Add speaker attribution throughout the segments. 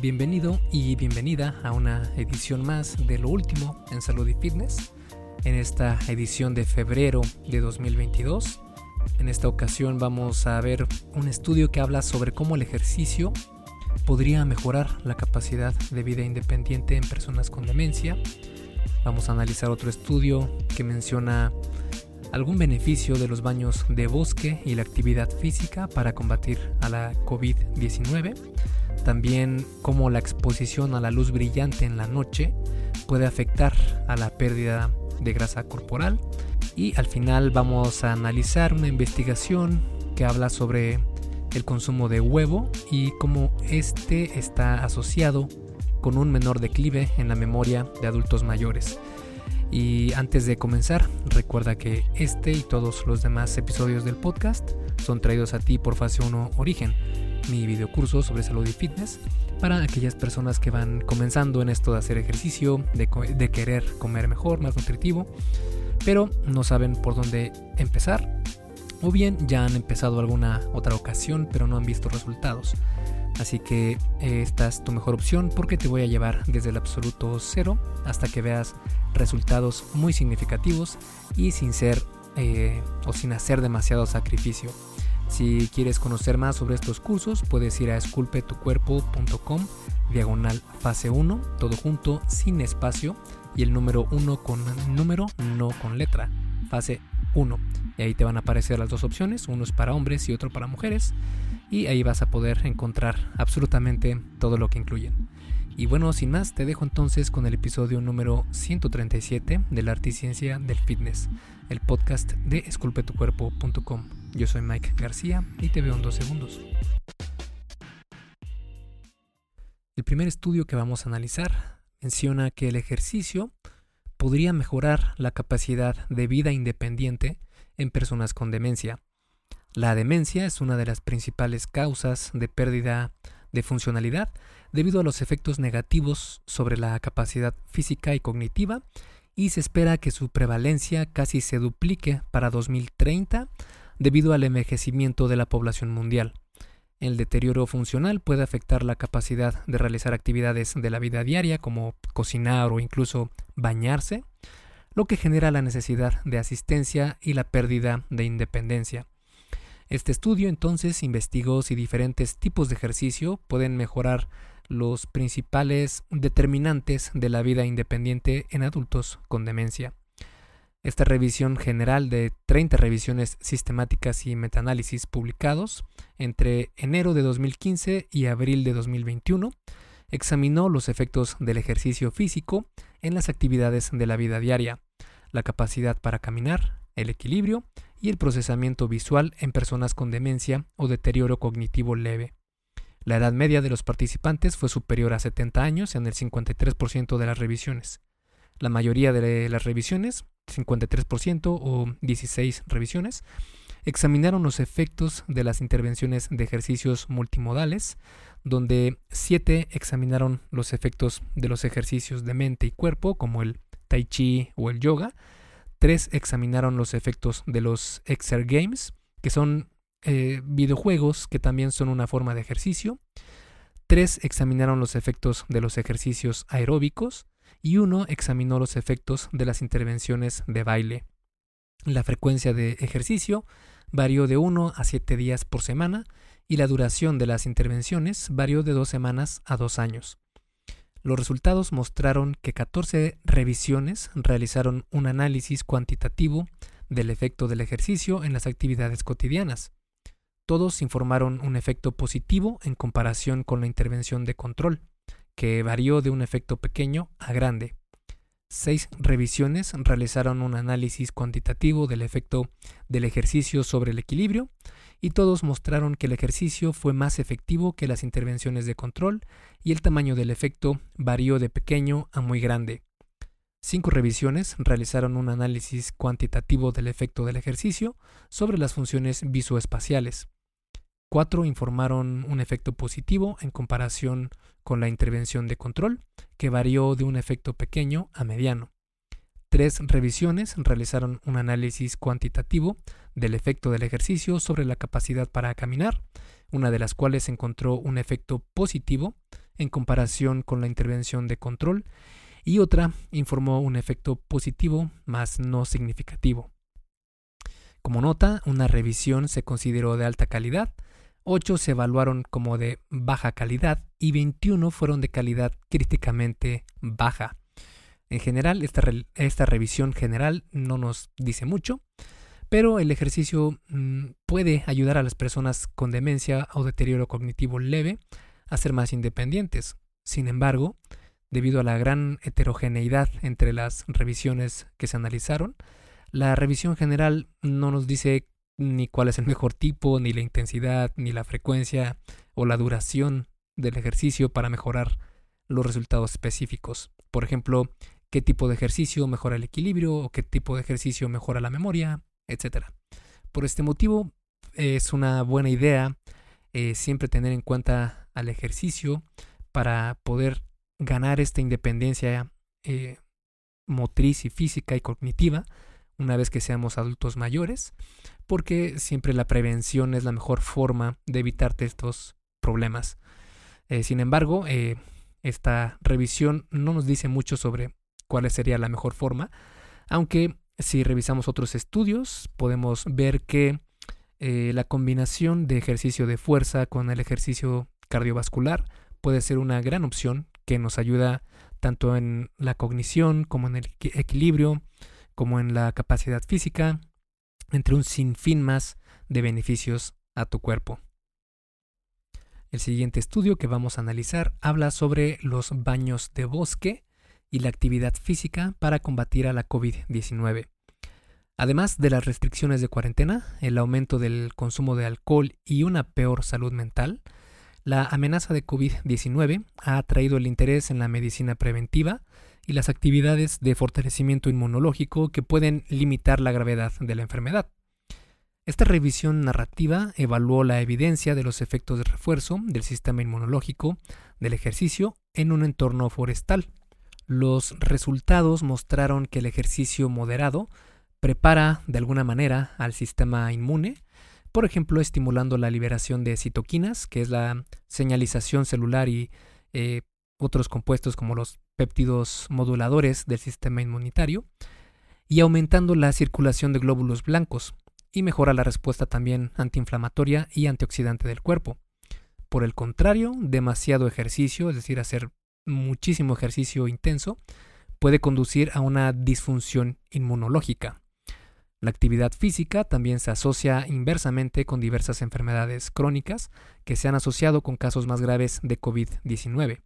Speaker 1: Bienvenido y bienvenida a una edición más de lo último en salud y fitness. En esta edición de febrero de 2022, en esta ocasión vamos a ver un estudio que habla sobre cómo el ejercicio podría mejorar la capacidad de vida independiente en personas con demencia. Vamos a analizar otro estudio que menciona algún beneficio de los baños de bosque y la actividad física para combatir a la COVID-19. También cómo la exposición a la luz brillante en la noche puede afectar a la pérdida de grasa corporal. Y al final vamos a analizar una investigación que habla sobre el consumo de huevo y cómo este está asociado con un menor declive en la memoria de adultos mayores. Y antes de comenzar, recuerda que este y todos los demás episodios del podcast son traídos a ti por Fase 1 Origen, mi videocurso sobre salud y fitness para aquellas personas que van comenzando en esto de hacer ejercicio, de, de querer comer mejor, más nutritivo, pero no saben por dónde empezar, o bien ya han empezado alguna otra ocasión pero no han visto resultados. Así que eh, esta es tu mejor opción porque te voy a llevar desde el absoluto cero hasta que veas resultados muy significativos y sin ser eh, o sin hacer demasiado sacrificio. Si quieres conocer más sobre estos cursos, puedes ir a esculpetucuerpo.com diagonal fase 1, todo junto, sin espacio, y el número 1 con número, no con letra, fase 1. Y ahí te van a aparecer las dos opciones, uno es para hombres y otro para mujeres y ahí vas a poder encontrar absolutamente todo lo que incluyen. Y bueno, sin más, te dejo entonces con el episodio número 137 de la arte y ciencia del fitness, el podcast de esculpetucuerpo.com. Yo soy Mike García y te veo en dos segundos. El primer estudio que vamos a analizar menciona que el ejercicio podría mejorar la capacidad de vida independiente en personas con demencia la demencia es una de las principales causas de pérdida de funcionalidad debido a los efectos negativos sobre la capacidad física y cognitiva y se espera que su prevalencia casi se duplique para 2030 debido al envejecimiento de la población mundial. El deterioro funcional puede afectar la capacidad de realizar actividades de la vida diaria como cocinar o incluso bañarse, lo que genera la necesidad de asistencia y la pérdida de independencia. Este estudio entonces investigó si diferentes tipos de ejercicio pueden mejorar los principales determinantes de la vida independiente en adultos con demencia. Esta revisión general de 30 revisiones sistemáticas y metaanálisis publicados entre enero de 2015 y abril de 2021 examinó los efectos del ejercicio físico en las actividades de la vida diaria, la capacidad para caminar, el equilibrio y el procesamiento visual en personas con demencia o deterioro cognitivo leve. La edad media de los participantes fue superior a 70 años en el 53% de las revisiones. La mayoría de las revisiones, 53% o 16 revisiones, examinaron los efectos de las intervenciones de ejercicios multimodales, donde 7 examinaron los efectos de los ejercicios de mente y cuerpo, como el tai chi o el yoga, Tres examinaron los efectos de los Games, que son eh, videojuegos que también son una forma de ejercicio. Tres examinaron los efectos de los ejercicios aeróbicos y uno examinó los efectos de las intervenciones de baile. La frecuencia de ejercicio varió de 1 a 7 días por semana y la duración de las intervenciones varió de 2 semanas a 2 años. Los resultados mostraron que 14 revisiones realizaron un análisis cuantitativo del efecto del ejercicio en las actividades cotidianas. Todos informaron un efecto positivo en comparación con la intervención de control, que varió de un efecto pequeño a grande. Seis revisiones realizaron un análisis cuantitativo del efecto del ejercicio sobre el equilibrio y todos mostraron que el ejercicio fue más efectivo que las intervenciones de control y el tamaño del efecto varió de pequeño a muy grande. Cinco revisiones realizaron un análisis cuantitativo del efecto del ejercicio sobre las funciones visoespaciales. Cuatro informaron un efecto positivo en comparación con la intervención de control, que varió de un efecto pequeño a mediano. Tres revisiones realizaron un análisis cuantitativo del efecto del ejercicio sobre la capacidad para caminar, una de las cuales encontró un efecto positivo en comparación con la intervención de control y otra informó un efecto positivo más no significativo. Como nota, una revisión se consideró de alta calidad, 8 se evaluaron como de baja calidad y 21 fueron de calidad críticamente baja. En general, esta, esta revisión general no nos dice mucho, pero el ejercicio mm, puede ayudar a las personas con demencia o deterioro cognitivo leve a ser más independientes. Sin embargo, debido a la gran heterogeneidad entre las revisiones que se analizaron, la revisión general no nos dice ni cuál es el mejor tipo, ni la intensidad, ni la frecuencia o la duración del ejercicio para mejorar los resultados específicos. Por ejemplo, qué tipo de ejercicio mejora el equilibrio o qué tipo de ejercicio mejora la memoria, etc. Por este motivo, es una buena idea eh, siempre tener en cuenta al ejercicio para poder ganar esta independencia eh, motriz y física y cognitiva una vez que seamos adultos mayores, porque siempre la prevención es la mejor forma de evitarte estos problemas. Eh, sin embargo, esta revisión no nos dice mucho sobre cuál sería la mejor forma, aunque si revisamos otros estudios podemos ver que eh, la combinación de ejercicio de fuerza con el ejercicio cardiovascular puede ser una gran opción que nos ayuda tanto en la cognición como en el equilibrio, como en la capacidad física, entre un sinfín más de beneficios a tu cuerpo. El siguiente estudio que vamos a analizar habla sobre los baños de bosque y la actividad física para combatir a la COVID-19. Además de las restricciones de cuarentena, el aumento del consumo de alcohol y una peor salud mental, la amenaza de COVID-19 ha atraído el interés en la medicina preventiva y las actividades de fortalecimiento inmunológico que pueden limitar la gravedad de la enfermedad. Esta revisión narrativa evaluó la evidencia de los efectos de refuerzo del sistema inmunológico del ejercicio en un entorno forestal. Los resultados mostraron que el ejercicio moderado prepara de alguna manera al sistema inmune, por ejemplo, estimulando la liberación de citoquinas, que es la señalización celular y eh, otros compuestos como los péptidos moduladores del sistema inmunitario, y aumentando la circulación de glóbulos blancos, y mejora la respuesta también antiinflamatoria y antioxidante del cuerpo. Por el contrario, demasiado ejercicio, es decir, hacer muchísimo ejercicio intenso puede conducir a una disfunción inmunológica. La actividad física también se asocia inversamente con diversas enfermedades crónicas que se han asociado con casos más graves de COVID-19.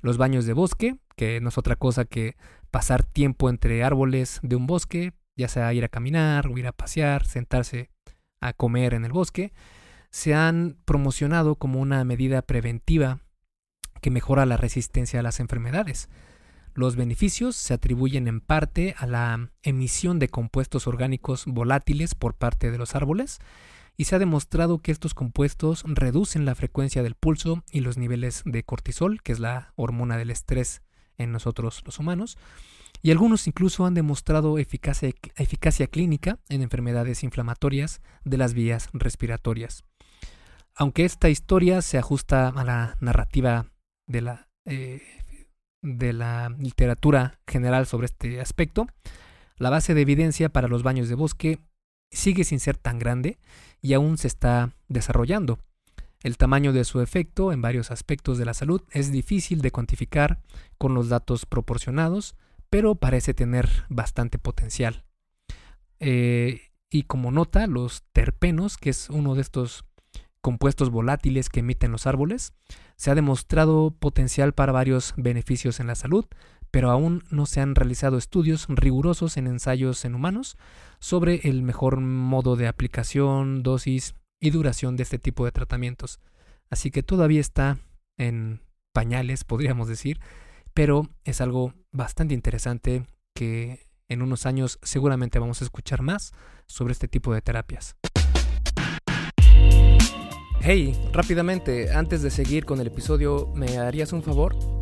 Speaker 1: Los baños de bosque, que no es otra cosa que pasar tiempo entre árboles de un bosque, ya sea ir a caminar ir a pasear, sentarse a comer en el bosque, se han promocionado como una medida preventiva que mejora la resistencia a las enfermedades. Los beneficios se atribuyen en parte a la emisión de compuestos orgánicos volátiles por parte de los árboles y se ha demostrado que estos compuestos reducen la frecuencia del pulso y los niveles de cortisol, que es la hormona del estrés en nosotros los humanos, y algunos incluso han demostrado eficacia, eficacia clínica en enfermedades inflamatorias de las vías respiratorias. Aunque esta historia se ajusta a la narrativa de la, eh, de la literatura general sobre este aspecto, la base de evidencia para los baños de bosque sigue sin ser tan grande y aún se está desarrollando. El tamaño de su efecto en varios aspectos de la salud es difícil de cuantificar con los datos proporcionados, pero parece tener bastante potencial. Eh, y como nota, los terpenos, que es uno de estos compuestos volátiles que emiten los árboles, se ha demostrado potencial para varios beneficios en la salud, pero aún no se han realizado estudios rigurosos en ensayos en humanos sobre el mejor modo de aplicación, dosis y duración de este tipo de tratamientos. Así que todavía está en pañales, podríamos decir, pero es algo bastante interesante que en unos años seguramente vamos a escuchar más sobre este tipo de terapias. Hey, rápidamente, antes de seguir con el episodio, ¿me harías un favor?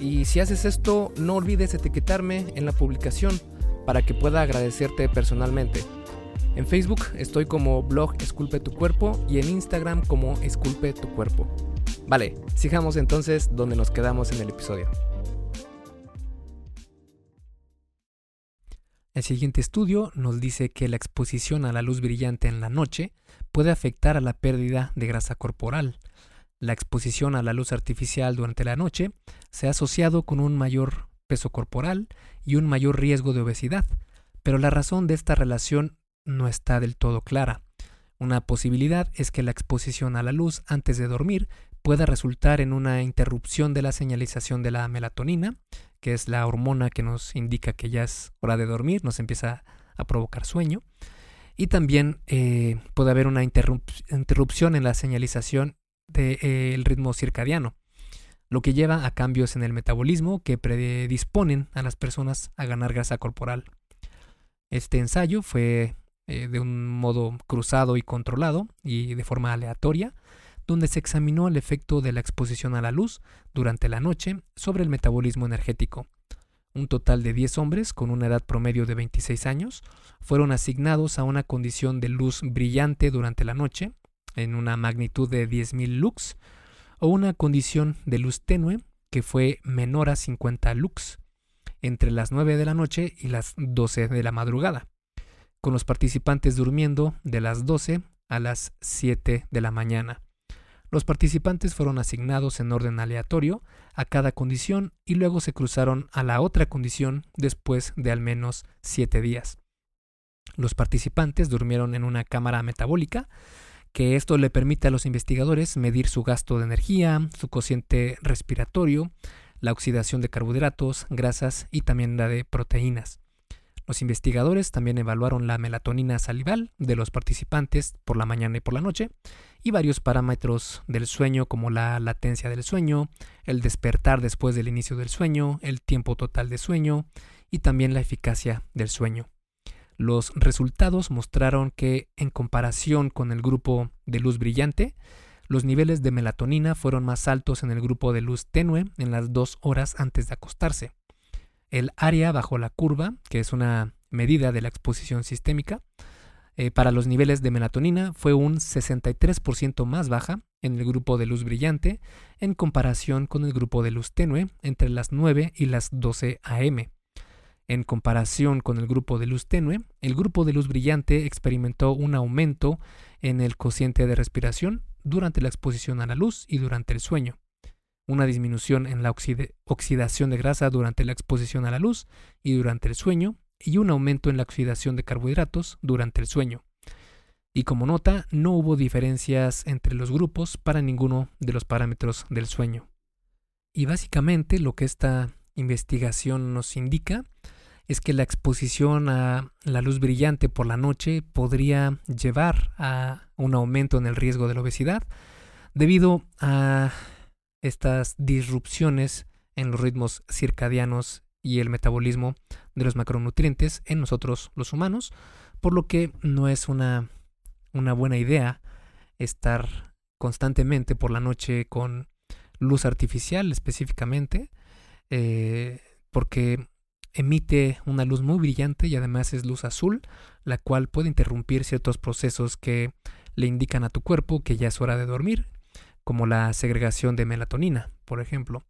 Speaker 1: Y si haces esto, no olvides etiquetarme en la publicación para que pueda agradecerte personalmente. En Facebook estoy como blog Esculpe tu cuerpo y en Instagram como Esculpe tu cuerpo. Vale, sigamos entonces donde nos quedamos en el episodio. El siguiente estudio nos dice que la exposición a la luz brillante en la noche puede afectar a la pérdida de grasa corporal. La exposición a la luz artificial durante la noche se ha asociado con un mayor peso corporal y un mayor riesgo de obesidad, pero la razón de esta relación no está del todo clara. Una posibilidad es que la exposición a la luz antes de dormir pueda resultar en una interrupción de la señalización de la melatonina, que es la hormona que nos indica que ya es hora de dormir, nos empieza a provocar sueño. Y también eh, puede haber una interrupción en la señalización del eh, ritmo circadiano, lo que lleva a cambios en el metabolismo que predisponen a las personas a ganar grasa corporal. Este ensayo fue eh, de un modo cruzado y controlado y de forma aleatoria donde se examinó el efecto de la exposición a la luz durante la noche sobre el metabolismo energético. Un total de 10 hombres con una edad promedio de 26 años fueron asignados a una condición de luz brillante durante la noche, en una magnitud de 10.000 lux, o una condición de luz tenue que fue menor a 50 lux, entre las 9 de la noche y las 12 de la madrugada, con los participantes durmiendo de las 12 a las 7 de la mañana. Los participantes fueron asignados en orden aleatorio a cada condición y luego se cruzaron a la otra condición después de al menos siete días. Los participantes durmieron en una cámara metabólica, que esto le permite a los investigadores medir su gasto de energía, su cociente respiratorio, la oxidación de carbohidratos, grasas y también la de proteínas. Los investigadores también evaluaron la melatonina salival de los participantes por la mañana y por la noche y varios parámetros del sueño como la latencia del sueño, el despertar después del inicio del sueño, el tiempo total de sueño y también la eficacia del sueño. Los resultados mostraron que en comparación con el grupo de luz brillante, los niveles de melatonina fueron más altos en el grupo de luz tenue en las dos horas antes de acostarse el área bajo la curva, que es una medida de la exposición sistémica, eh, para los niveles de melatonina fue un 63% más baja en el grupo de luz brillante en comparación con el grupo de luz tenue entre las 9 y las 12 am. En comparación con el grupo de luz tenue, el grupo de luz brillante experimentó un aumento en el cociente de respiración durante la exposición a la luz y durante el sueño una disminución en la oxidación de grasa durante la exposición a la luz y durante el sueño, y un aumento en la oxidación de carbohidratos durante el sueño. Y como nota, no hubo diferencias entre los grupos para ninguno de los parámetros del sueño. Y básicamente lo que esta investigación nos indica es que la exposición a la luz brillante por la noche podría llevar a un aumento en el riesgo de la obesidad debido a estas disrupciones en los ritmos circadianos y el metabolismo de los macronutrientes en nosotros los humanos, por lo que no es una, una buena idea estar constantemente por la noche con luz artificial específicamente, eh, porque emite una luz muy brillante y además es luz azul, la cual puede interrumpir ciertos procesos que le indican a tu cuerpo que ya es hora de dormir como la segregación de melatonina, por ejemplo.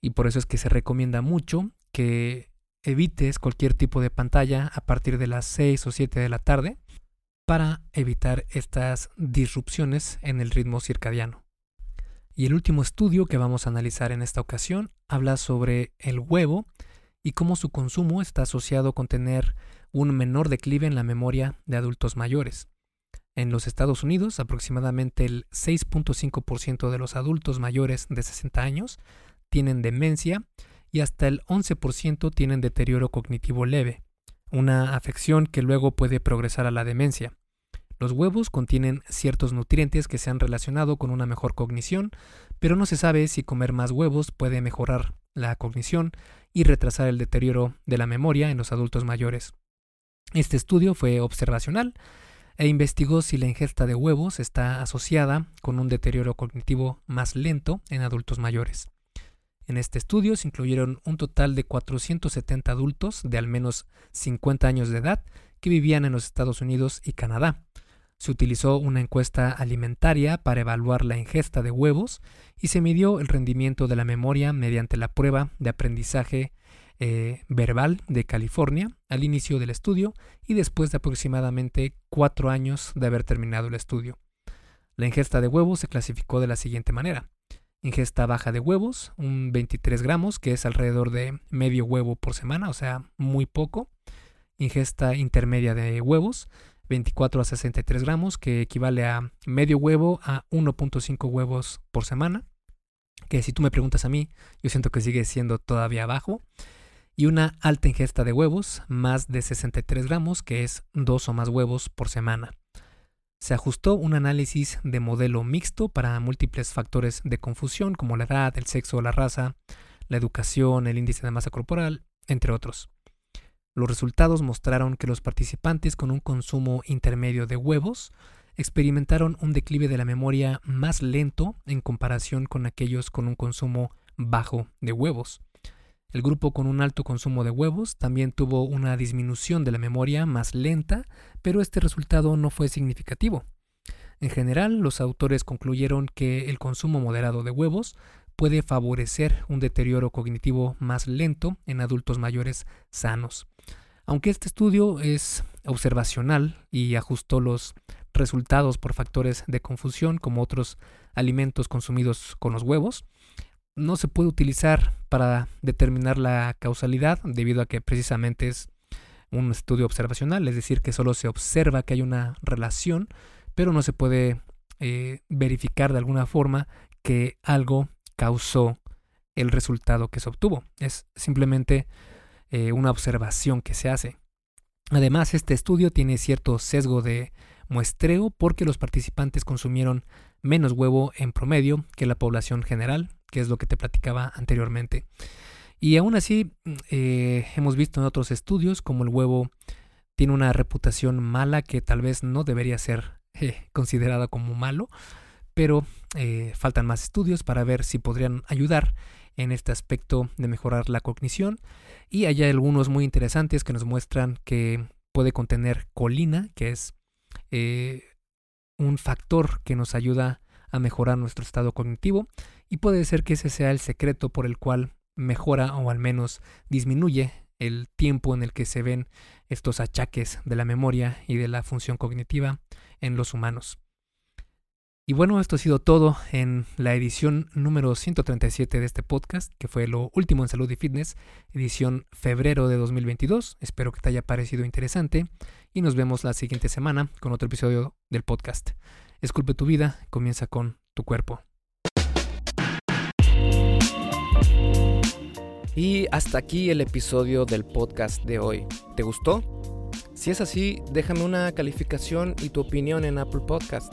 Speaker 1: Y por eso es que se recomienda mucho que evites cualquier tipo de pantalla a partir de las 6 o 7 de la tarde para evitar estas disrupciones en el ritmo circadiano. Y el último estudio que vamos a analizar en esta ocasión habla sobre el huevo y cómo su consumo está asociado con tener un menor declive en la memoria de adultos mayores. En los Estados Unidos, aproximadamente el 6.5% de los adultos mayores de 60 años tienen demencia y hasta el 11% tienen deterioro cognitivo leve, una afección que luego puede progresar a la demencia. Los huevos contienen ciertos nutrientes que se han relacionado con una mejor cognición, pero no se sabe si comer más huevos puede mejorar la cognición y retrasar el deterioro de la memoria en los adultos mayores. Este estudio fue observacional e investigó si la ingesta de huevos está asociada con un deterioro cognitivo más lento en adultos mayores. En este estudio se incluyeron un total de 470 adultos de al menos 50 años de edad que vivían en los Estados Unidos y Canadá. Se utilizó una encuesta alimentaria para evaluar la ingesta de huevos y se midió el rendimiento de la memoria mediante la prueba de aprendizaje eh, verbal de California al inicio del estudio y después de aproximadamente cuatro años de haber terminado el estudio. La ingesta de huevos se clasificó de la siguiente manera. Ingesta baja de huevos, un 23 gramos, que es alrededor de medio huevo por semana, o sea, muy poco. Ingesta intermedia de huevos, 24 a 63 gramos, que equivale a medio huevo a 1.5 huevos por semana. Que si tú me preguntas a mí, yo siento que sigue siendo todavía bajo. Y una alta ingesta de huevos, más de 63 gramos, que es dos o más huevos por semana se ajustó un análisis de modelo mixto para múltiples factores de confusión como la edad, el sexo, la raza, la educación, el índice de masa corporal, entre otros. Los resultados mostraron que los participantes con un consumo intermedio de huevos experimentaron un declive de la memoria más lento en comparación con aquellos con un consumo bajo de huevos. El grupo con un alto consumo de huevos también tuvo una disminución de la memoria más lenta, pero este resultado no fue significativo. En general, los autores concluyeron que el consumo moderado de huevos puede favorecer un deterioro cognitivo más lento en adultos mayores sanos. Aunque este estudio es observacional y ajustó los resultados por factores de confusión como otros alimentos consumidos con los huevos, no se puede utilizar para determinar la causalidad debido a que precisamente es un estudio observacional, es decir, que solo se observa que hay una relación, pero no se puede eh, verificar de alguna forma que algo causó el resultado que se obtuvo. Es simplemente eh, una observación que se hace. Además, este estudio tiene cierto sesgo de muestreo porque los participantes consumieron menos huevo en promedio que la población general, que es lo que te platicaba anteriormente. Y aún así, eh, hemos visto en otros estudios como el huevo tiene una reputación mala que tal vez no debería ser eh, considerada como malo, pero faltan más estudios para ver si podrían ayudar en este aspecto de mejorar la cognición. Y hay algunos muy interesantes que nos muestran que puede contener colina, que es un factor que nos ayuda a mejorar nuestro estado cognitivo y puede ser que ese sea el secreto por el cual mejora o al menos disminuye el tiempo en el que se ven estos achaques de la memoria y de la función cognitiva en los humanos. Y bueno, esto ha sido todo en la edición número 137 de este podcast, que fue lo último en salud y fitness, edición febrero de 2022. Espero que te haya parecido interesante y nos vemos la siguiente semana con otro episodio del podcast. Esculpe tu vida, comienza con tu cuerpo. Y hasta aquí el episodio del podcast de hoy. ¿Te gustó? Si es así, déjame una calificación y tu opinión en Apple Podcast.